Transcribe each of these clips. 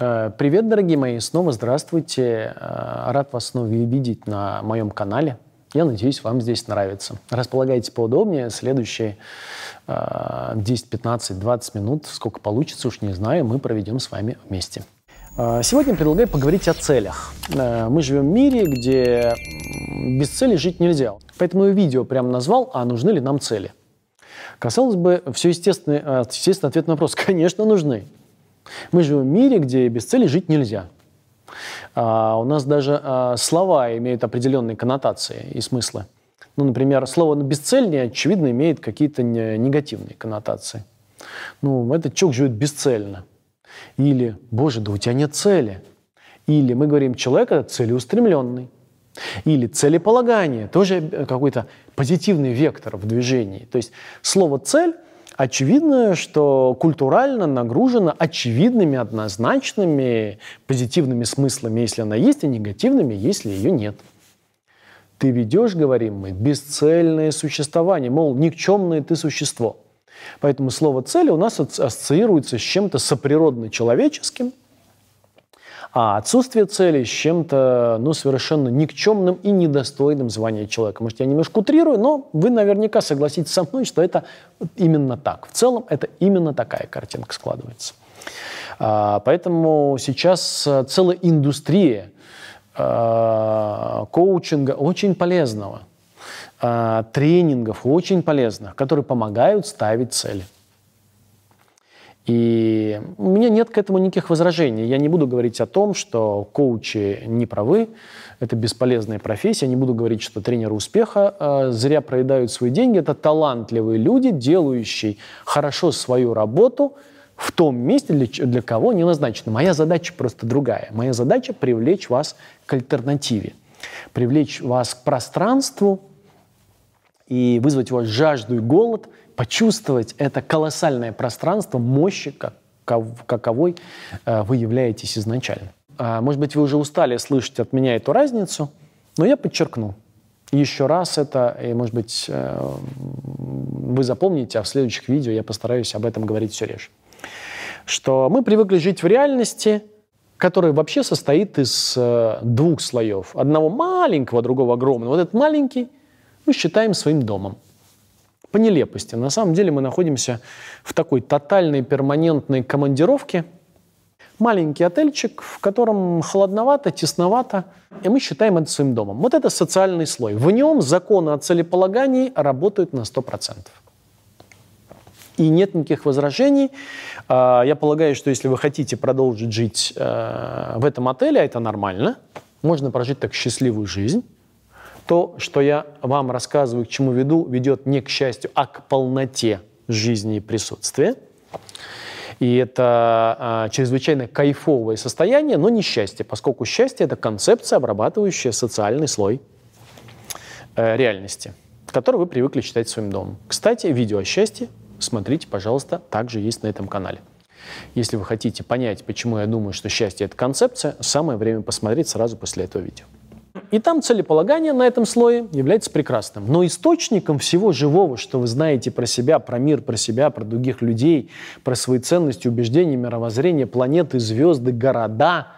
Э, привет, дорогие мои, снова здравствуйте. Э, рад вас снова видеть на моем канале. Я надеюсь, вам здесь нравится. Располагайтесь поудобнее. Следующие 10, 15, 20 минут, сколько получится, уж не знаю, мы проведем с вами вместе. Э, сегодня предлагаю поговорить о целях. Мы живем в мире, где без цели жить нельзя. Поэтому я видео прямо назвал «А нужны ли нам цели?». Казалось бы, все естественно, естественно ответ на вопрос – конечно, нужны. Мы живем в мире, где без цели жить нельзя. А, у нас даже а, слова имеют определенные коннотации и смыслы. Ну, например, слово «бесцельнее» очевидно имеет какие-то негативные коннотации. Ну, этот человек живет бесцельно. Или «Боже, да у тебя нет цели». Или мы говорим «человек – это целеустремленный». Или целеполагание, тоже какой-то позитивный вектор в движении. То есть слово «цель» очевидно, что культурально нагружена очевидными, однозначными, позитивными смыслами, если она есть, и негативными, если ее нет. Ты ведешь, говорим мы, бесцельное существование, мол, никчемное ты существо. Поэтому слово «цель» у нас ассоциируется с чем-то соприродно-человеческим – а отсутствие цели с чем-то ну, совершенно никчемным и недостойным звания человека. Может, я немножко утрирую, но вы наверняка согласитесь со мной, что это именно так. В целом это именно такая картинка складывается. А, поэтому сейчас э, целая индустрия а, коучинга очень полезного, а, тренингов очень полезных, которые помогают ставить цели. И у меня нет к этому никаких возражений. Я не буду говорить о том, что коучи не правы, это бесполезная профессия. Я не буду говорить, что тренеры успеха э, зря проедают свои деньги. Это талантливые люди, делающие хорошо свою работу в том месте, для, для кого они назначены. Моя задача просто другая. Моя задача – привлечь вас к альтернативе, привлечь вас к пространству и вызвать у вас жажду и голод – почувствовать это колоссальное пространство мощи, как, каковой э, вы являетесь изначально. А, может быть, вы уже устали слышать от меня эту разницу, но я подчеркну еще раз это, и, может быть, э, вы запомните, а в следующих видео я постараюсь об этом говорить все реже. Что мы привыкли жить в реальности, которая вообще состоит из э, двух слоев. Одного маленького, другого огромного. Вот этот маленький мы считаем своим домом по нелепости. На самом деле мы находимся в такой тотальной перманентной командировке. Маленький отельчик, в котором холодновато, тесновато, и мы считаем это своим домом. Вот это социальный слой. В нем законы о целеполагании работают на 100%. И нет никаких возражений. А, я полагаю, что если вы хотите продолжить жить э, в этом отеле, а это нормально, можно прожить так счастливую жизнь, то, что я вам рассказываю, к чему веду, ведет не к счастью, а к полноте жизни и присутствия. И это а, чрезвычайно кайфовое состояние, но не счастье, поскольку счастье – это концепция, обрабатывающая социальный слой э, реальности, который вы привыкли считать своим домом. Кстати, видео о счастье смотрите, пожалуйста, также есть на этом канале. Если вы хотите понять, почему я думаю, что счастье – это концепция, самое время посмотреть сразу после этого видео. И там целеполагание на этом слое является прекрасным. Но источником всего живого, что вы знаете про себя, про мир, про себя, про других людей, про свои ценности, убеждения, мировоззрение, планеты, звезды, города,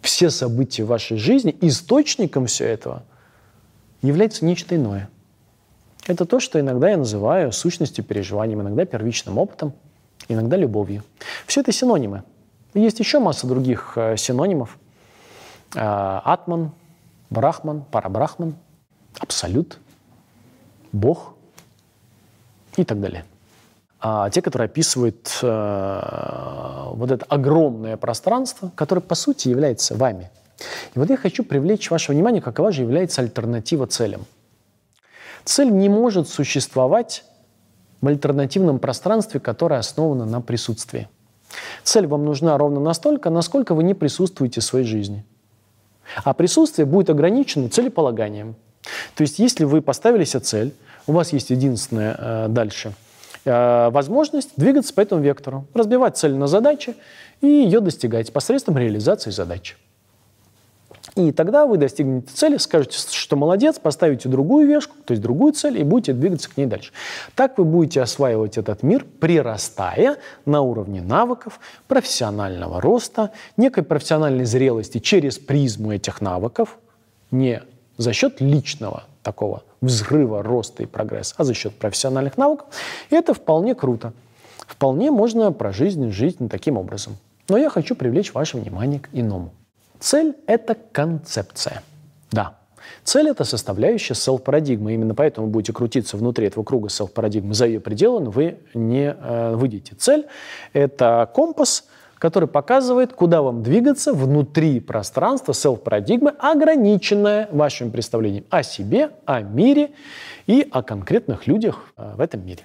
все события вашей жизни, источником всего этого является нечто иное. Это то, что иногда я называю сущностью переживанием, иногда первичным опытом, иногда любовью. Все это синонимы. Есть еще масса других э, синонимов – атман, Брахман, Парабрахман, Абсолют, Бог и так далее. А те, которые описывают э, вот это огромное пространство, которое по сути является вами. И вот я хочу привлечь ваше внимание, какова же является альтернатива целям. Цель не может существовать в альтернативном пространстве, которое основано на присутствии. Цель вам нужна ровно настолько, насколько вы не присутствуете в своей жизни. А присутствие будет ограничено целеполаганием. То есть если вы поставили себе цель, у вас есть единственное э, дальше э, возможность двигаться по этому вектору, разбивать цель на задачи и ее достигать посредством реализации задачи. И тогда вы достигнете цели, скажете, что молодец, поставите другую вешку, то есть другую цель, и будете двигаться к ней дальше. Так вы будете осваивать этот мир, прирастая на уровне навыков, профессионального роста, некой профессиональной зрелости через призму этих навыков, не за счет личного такого взрыва, роста и прогресса, а за счет профессиональных навыков. И это вполне круто. Вполне можно прожить жизнь таким образом. Но я хочу привлечь ваше внимание к иному. Цель – это концепция. Да, Цель – это составляющая селф-парадигмы. Именно поэтому вы будете крутиться внутри этого круга селф-парадигмы за ее пределы, но вы не э, выйдете. Цель – это компас, который показывает, куда вам двигаться внутри пространства селф-парадигмы, ограниченное вашим представлением о себе, о мире и о конкретных людях э, в этом мире.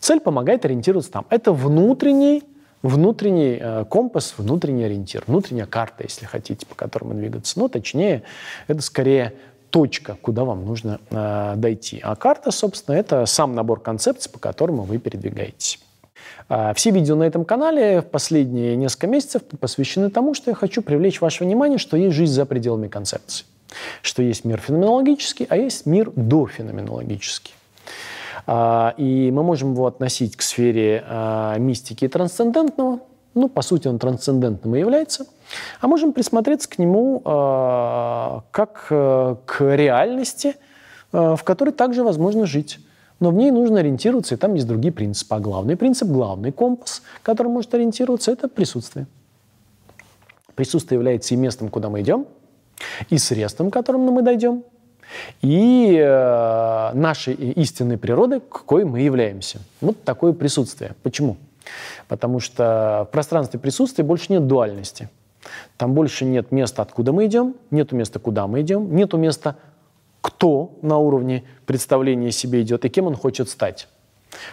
Цель помогает ориентироваться там. Это внутренний внутренний э, компас, внутренний ориентир, внутренняя карта, если хотите, по которому двигаться. Но точнее, это скорее точка, куда вам нужно э, дойти. А карта, собственно, это сам набор концепций, по которому вы передвигаетесь. Э, все видео на этом канале в последние несколько месяцев посвящены тому, что я хочу привлечь ваше внимание, что есть жизнь за пределами концепций. Что есть мир феноменологический, а есть мир дофеноменологический. А, и мы можем его относить к сфере а, мистики и трансцендентного. Ну, по сути, он трансцендентным и является. А можем присмотреться к нему а, как э, к реальности, в которой также возможно жить. Но в ней нужно ориентироваться, и там есть другие принципы. А главный принцип, главный компас, который может ориентироваться, это присутствие. Присутствие является и местом, куда мы идем, и средством, к которому мы дойдем, и э, нашей истинной природой, какой мы являемся. Вот такое присутствие. Почему? Потому что в пространстве присутствия больше нет дуальности. Там больше нет места, откуда мы идем, нету места, куда мы идем, нету места, кто на уровне представления себе идет и кем он хочет стать.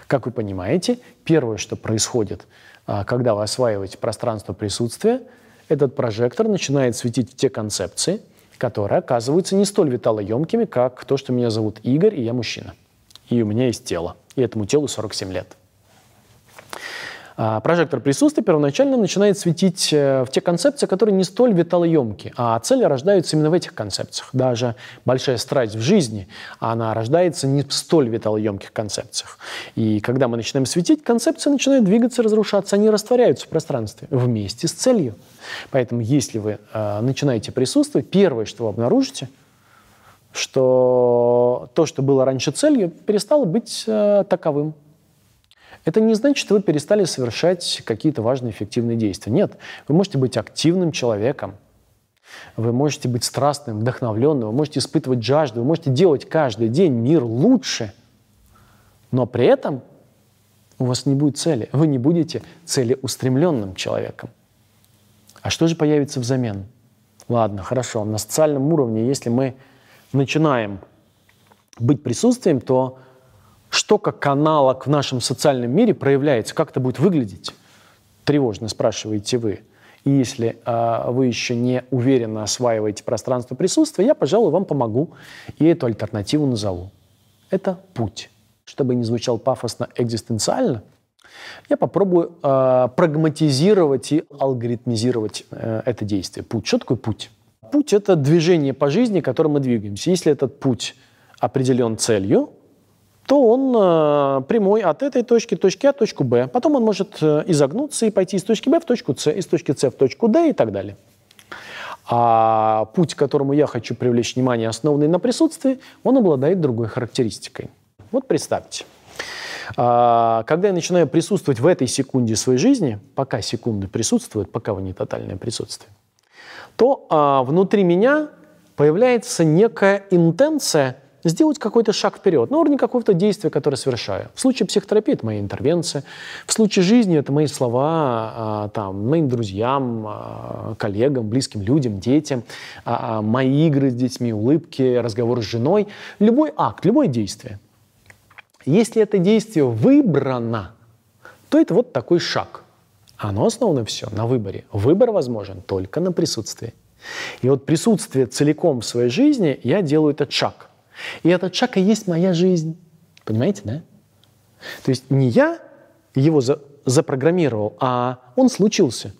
Как вы понимаете, первое, что происходит, а, когда вы осваиваете пространство присутствия, этот прожектор начинает светить в те концепции, которые оказываются не столь виталоемкими, как то, что меня зовут Игорь, и я мужчина. И у меня есть тело. И этому телу 47 лет. А прожектор присутствия первоначально начинает светить э, в те концепции, которые не столь виталоемки, а цели рождаются именно в этих концепциях. Даже большая страсть в жизни, она рождается не в столь виталоемких концепциях. И когда мы начинаем светить, концепции начинают двигаться, разрушаться, они растворяются в пространстве вместе с целью. Поэтому если вы э, начинаете присутствовать, первое, что вы обнаружите, что то, что было раньше целью, перестало быть э, таковым. Это не значит, что вы перестали совершать какие-то важные эффективные действия. Нет, вы можете быть активным человеком, вы можете быть страстным, вдохновленным, вы можете испытывать жажду, вы можете делать каждый день мир лучше, но при этом у вас не будет цели, вы не будете целеустремленным человеком. А что же появится взамен? Ладно, хорошо, на социальном уровне, если мы начинаем быть присутствием, то что как аналог в нашем социальном мире проявляется, как это будет выглядеть? Тревожно спрашиваете вы. И если э, вы еще не уверенно осваиваете пространство присутствия, я, пожалуй, вам помогу и эту альтернативу назову. Это путь. Чтобы не звучал пафосно экзистенциально, я попробую э, прагматизировать и алгоритмизировать э, это действие. Путь. Что такое путь? Путь – это движение по жизни, которым мы двигаемся. Если этот путь определен целью, то он э, прямой от этой точки, точки А, точку Б. Потом он может э, изогнуться и пойти из точки Б в точку С, из точки С в точку Д и так далее. А путь, к которому я хочу привлечь внимание, основанный на присутствии, он обладает другой характеристикой. Вот представьте, а, когда я начинаю присутствовать в этой секунде своей жизни, пока секунды присутствуют, пока вы не тотальное присутствие, то а, внутри меня появляется некая интенция – сделать какой-то шаг вперед, на уровне какого-то действия, которое совершаю. В случае психотерапии это мои интервенции, в случае жизни это мои слова а, там, моим друзьям, а, коллегам, близким людям, детям, а, мои игры с детьми, улыбки, разговоры с женой. Любой акт, любое действие. Если это действие выбрано, то это вот такой шаг. Оно основано все на выборе. Выбор возможен только на присутствии. И вот присутствие целиком в своей жизни я делаю этот шаг. И этот шаг и есть моя жизнь. Понимаете, да? То есть не я его за, запрограммировал, а он случился.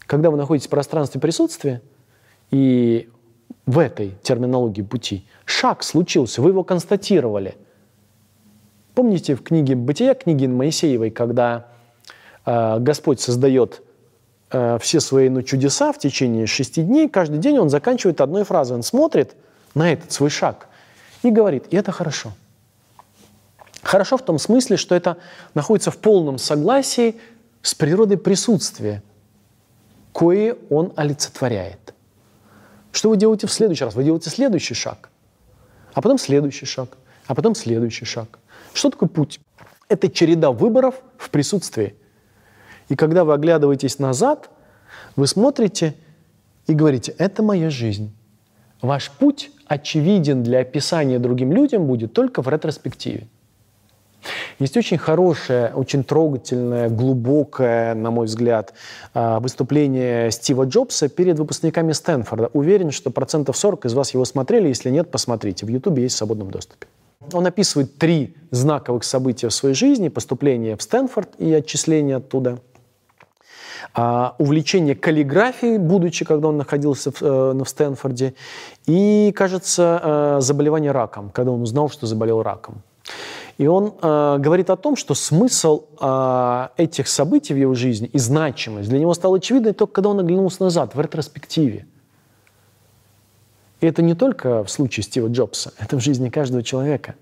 Когда вы находитесь в пространстве присутствия, И в этой терминологии пути шаг случился, вы его констатировали. Помните в книге «Бытия» книги Моисеевой, когда э, Господь создает э, все свои ну, чудеса в течение шести дней, каждый день он заканчивает одной фразой. Он смотрит на этот свой шаг и говорит, и это хорошо. Хорошо в том смысле, что это находится в полном согласии с природой присутствия, кое он олицетворяет. Что вы делаете в следующий раз? Вы делаете следующий шаг, а потом следующий шаг, а потом следующий шаг. Что такое путь? Это череда выборов в присутствии. И когда вы оглядываетесь назад, вы смотрите и говорите, это моя жизнь. Ваш путь очевиден для описания другим людям будет только в ретроспективе. Есть очень хорошее, очень трогательное, глубокое, на мой взгляд, а, выступление Стива Джобса перед выпускниками Стэнфорда. Уверен, что процентов 40 из вас его смотрели. Если нет, посмотрите. В Ютубе есть в свободном доступе. Он описывает три знаковых события в своей жизни. Поступление в Стэнфорд и отчисление оттуда – а, увлечение каллиграфией, будучи, когда он находился в, э, в Стэнфорде, и, кажется, э, заболевание раком, когда он узнал, что заболел раком. И он э, говорит о том, что смысл э, этих событий в его жизни и значимость для него стала очевидной только когда он оглянулся назад, в ретроспективе. И это не только в случае Стива Джобса, это в жизни каждого человека.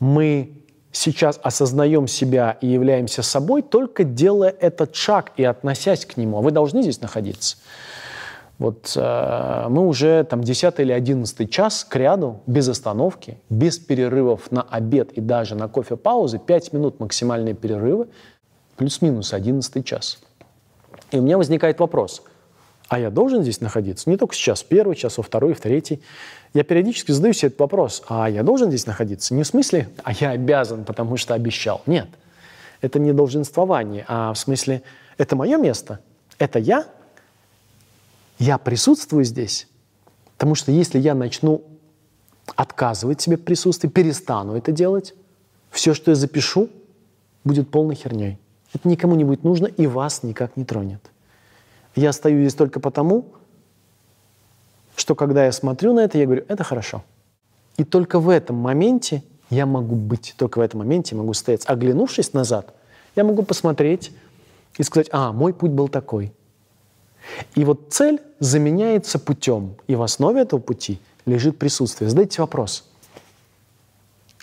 Мы сейчас осознаем себя и являемся собой, только делая этот шаг и относясь к нему. А вы должны здесь находиться. Вот э, мы уже там 10 или 11 час к ряду, без остановки, без перерывов на обед и даже на кофе-паузы, 5 минут максимальные перерывы, плюс-минус 11 час. И у меня возникает вопрос, а я должен здесь находиться? Не только сейчас, первый час, во второй, в третий. Я периодически задаю себе этот вопрос, а я должен здесь находиться? Не в смысле, а я обязан, потому что обещал. Нет, это не долженствование, а в смысле, это мое место, это я, я присутствую здесь, потому что если я начну отказывать себе в присутствии, перестану это делать, все, что я запишу, будет полной херней. Это никому не будет нужно и вас никак не тронет. Я стою здесь только потому, что когда я смотрю на это, я говорю, это хорошо. И только в этом моменте я могу быть, только в этом моменте я могу стоять. Оглянувшись назад, я могу посмотреть и сказать, а, мой путь был такой. И вот цель заменяется путем, и в основе этого пути лежит присутствие. Задайте вопрос,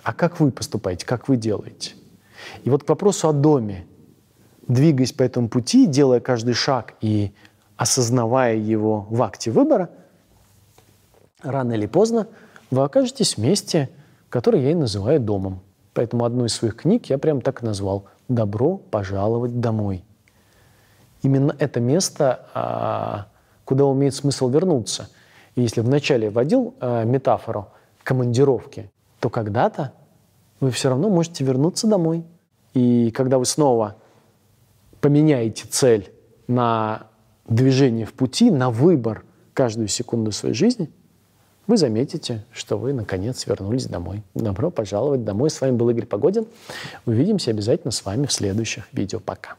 а как вы поступаете, как вы делаете? И вот к вопросу о доме, двигаясь по этому пути, делая каждый шаг и осознавая его в акте выбора, рано или поздно вы окажетесь в месте, которое я и называю домом. Поэтому одну из своих книг я прям так и назвал «Добро пожаловать домой». Именно это место, а, куда имеет смысл вернуться. И если вначале вводил а, метафору командировки, то когда-то вы все равно можете вернуться домой. И когда вы снова поменяете цель на движение в пути, на выбор каждую секунду своей жизни, вы заметите, что вы наконец вернулись домой. Добро пожаловать домой. С вами был Игорь Погодин. Увидимся обязательно с вами в следующих видео. Пока.